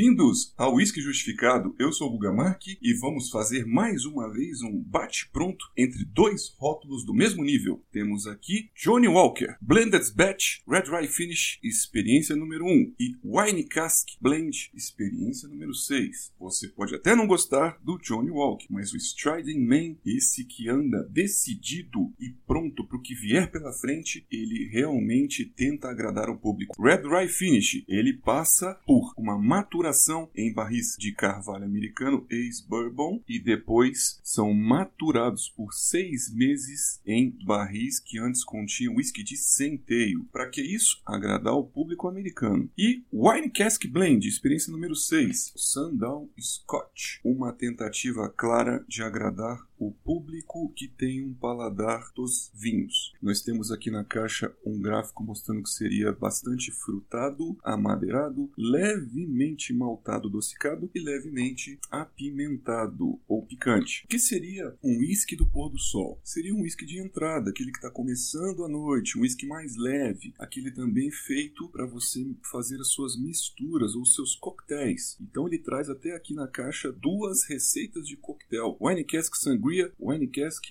Bem-vindos ao Whisky Justificado. Eu sou o Bugamark e vamos fazer mais uma vez um bate-pronto entre dois rótulos do mesmo nível. Temos aqui Johnny Walker, Blended Batch, Red Rye Finish, experiência número 1 e Wine Cask Blend, experiência número 6. Você pode até não gostar do Johnny Walker, mas o Striding Man, esse que anda decidido e pronto para o que vier pela frente, ele realmente tenta agradar o público. Red Rye Finish, ele passa por uma maturação em barris de carvalho americano ex-bourbon e depois são maturados por seis meses em barris que antes continham whisky de centeio. Para que isso? Agradar o público americano. E Wine Cask Blend, experiência número 6, Sundown Scotch, uma tentativa clara de agradar o público que tem um paladar dos vinhos. Nós temos aqui na caixa um gráfico mostrando que seria bastante frutado, amadeirado, levemente maltado, adocicado e levemente apimentado ou picante. O que seria um whisky do pôr do sol? Seria um whisky de entrada, aquele que está começando a noite, um whisky mais leve, aquele também feito para você fazer as suas misturas ou seus coquetéis. Então ele traz até aqui na caixa duas receitas de coquetel: Wine Cask Sangria Sangria,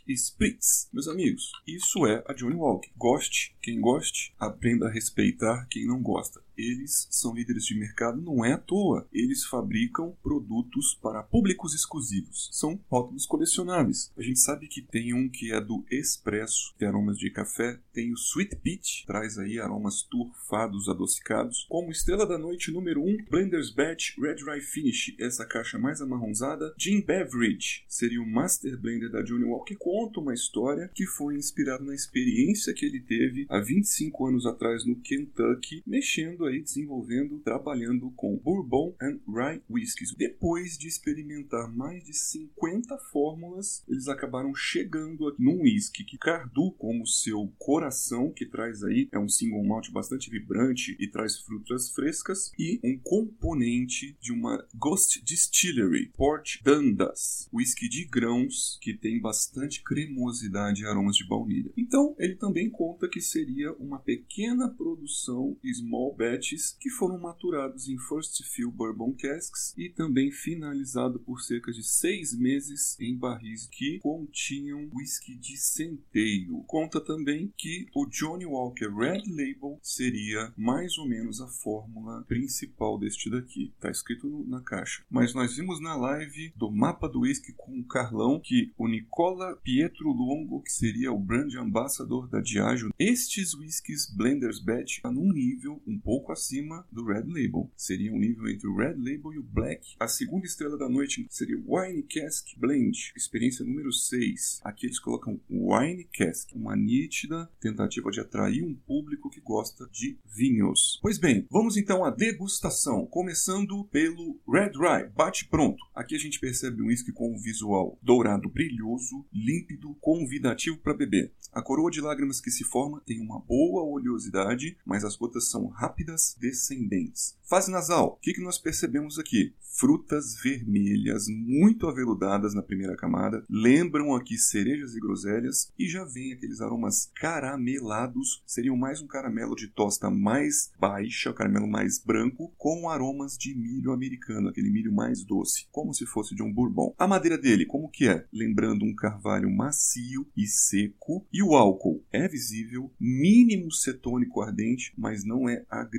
e Spritz. Meus amigos, isso é a Johnny Walker. Goste quem goste, aprenda a respeitar quem não gosta eles são líderes de mercado, não é à toa. Eles fabricam produtos para públicos exclusivos. São rótulos colecionáveis. A gente sabe que tem um que é do Expresso, tem aromas de café, tem o Sweet Peach, traz aí aromas turfados, adocicados. Como Estrela da Noite número 1, Blender's Batch Red Rye Finish, essa caixa mais amarronzada. Gin Beverage seria o Master Blender da Johnny Walker, conta uma história que foi inspirada na experiência que ele teve há 25 anos atrás no Kentucky, mexendo aí desenvolvendo, trabalhando com Bourbon and Rye Whiskies. Depois de experimentar mais de 50 fórmulas, eles acabaram chegando num whisky que Cardu, como seu coração, que traz aí, é um single malt bastante vibrante e traz frutas frescas, e um componente de uma Ghost Distillery, Port Dundas, whisky de grãos que tem bastante cremosidade e aromas de baunilha. Então, ele também conta que seria uma pequena produção small batch que foram maturados em First Fill Bourbon Casks e também finalizado por cerca de seis meses em barris que continham whisky de centeio. Conta também que o Johnny Walker Red Label seria mais ou menos a fórmula principal deste daqui. Está escrito no, na caixa. Mas nós vimos na live do mapa do whisky com o Carlão que o Nicola Pietro Longo, que seria o brand ambassador da Diageo, estes whiskies Blenders Batch está num nível um pouco pouco acima do Red Label. Seria um nível entre o Red Label e o Black. A segunda estrela da noite seria Wine Cask Blend, experiência número 6. Aqui eles colocam Wine Cask, uma nítida tentativa de atrair um público que gosta de vinhos. Pois bem, vamos então à degustação, começando pelo Red Rye, bate pronto. Aqui a gente percebe um whisky com um visual dourado brilhoso, límpido, convidativo para beber. A coroa de lágrimas que se forma tem uma boa oleosidade, mas as gotas são rápidas descendentes. Fase nasal, o que, que nós percebemos aqui? Frutas vermelhas, muito aveludadas na primeira camada, lembram aqui cerejas e groselhas e já vem aqueles aromas caramelados, seriam mais um caramelo de tosta mais baixa, o caramelo mais branco, com aromas de milho americano, aquele milho mais doce, como se fosse de um bourbon. A madeira dele, como que é? Lembrando um carvalho macio e seco, e o álcool é visível, mínimo cetônico ardente, mas não é agressivo.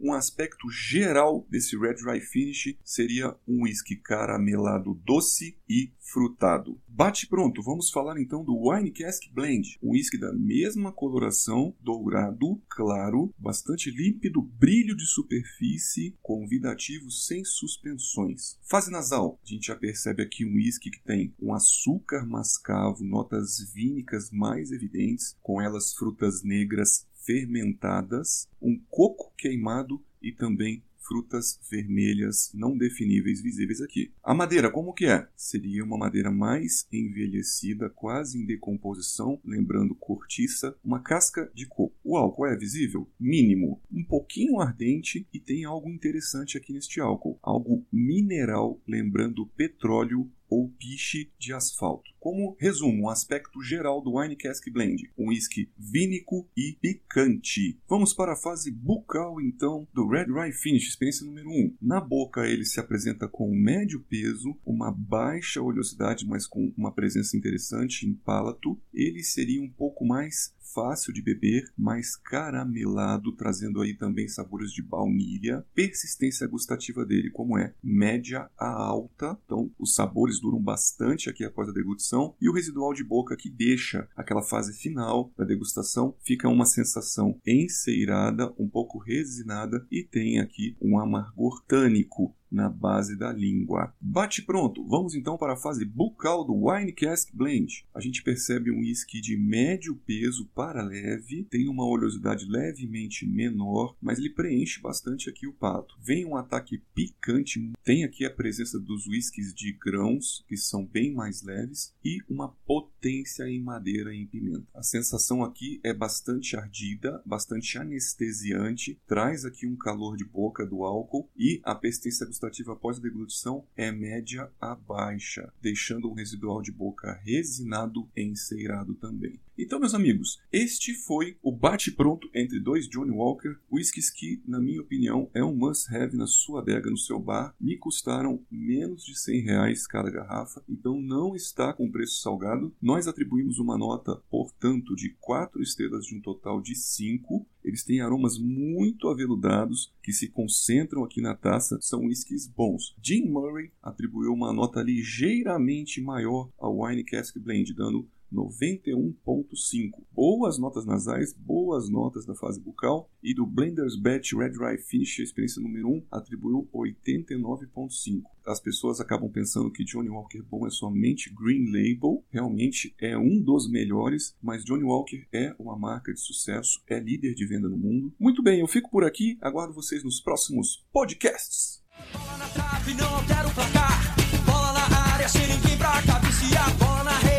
Um aspecto geral desse Red Dry Finish seria um whisky caramelado doce e frutado. Bate pronto, vamos falar então do Wine Cask Blend, um whisky da mesma coloração, dourado, claro, bastante límpido, brilho de superfície, convidativo, sem suspensões. Fase nasal, a gente já percebe aqui um whisky que tem um açúcar mascavo, notas vínicas mais evidentes, com elas frutas negras fermentadas, um coco queimado e também frutas vermelhas não definíveis visíveis aqui. A madeira, como que é? Seria uma madeira mais envelhecida, quase em decomposição, lembrando cortiça, uma casca de coco. O álcool é visível? Mínimo, um pouquinho ardente e tem algo interessante aqui neste álcool, algo mineral, lembrando petróleo ou piche de asfalto. Como resumo, um aspecto geral do Wine Cask Blend, um whisky vínico e picante. Vamos para a fase bucal então do Red Rye Finish, experiência número 1. Na boca ele se apresenta com médio peso, uma baixa oleosidade, mas com uma presença interessante em palato. Ele seria um pouco mais fácil de beber, mais caramelado, trazendo aí também sabores de baunilha. Persistência gustativa dele, como é? Média a alta, então os sabores duram bastante aqui após a degustação. E o residual de boca que deixa aquela fase final da degustação fica uma sensação enceirada, um pouco resinada e tem aqui um amargor tânico na base da língua. Bate pronto, vamos então para a fase bucal do Wine Cask Blend. A gente percebe um whisky de médio peso para leve, tem uma oleosidade levemente menor, mas ele preenche bastante aqui o pato. Vem um ataque picante, tem aqui a presença dos whiskies de grãos, que são bem mais leves, e uma potência em madeira e em pimenta. A sensação aqui é bastante ardida, bastante anestesiante, traz aqui um calor de boca do álcool e a persistência gustativa após a deglutição é média a baixa, deixando um residual de boca resinado e enceirado também. Então, meus amigos, este foi o bate-pronto entre dois Johnny Walker, whiskies que, na minha opinião, é um must-have na sua adega, no seu bar. Me custaram menos de 100 reais cada garrafa, então não está com preço salgado. Nós atribuímos uma nota, portanto, de 4 estrelas de um total de 5. Eles têm aromas muito aveludados que se concentram aqui na taça, são whiskies bons. Jim Murray atribuiu uma nota ligeiramente maior ao Wine Cask Blend, dando 91.5. Boas notas nasais, boas notas da fase bucal e do Blender's Batch Red Rye Finish, a experiência número 1, atribuiu 89.5. As pessoas acabam pensando que Johnny Walker é bom é somente Green Label, realmente é um dos melhores, mas Johnny Walker é uma marca de sucesso, é líder de venda no mundo. Muito bem, eu fico por aqui, aguardo vocês nos próximos podcasts. Bola na trave, não quero placar. Bola na área, sem ninguém pra cabecear. Bola na rede.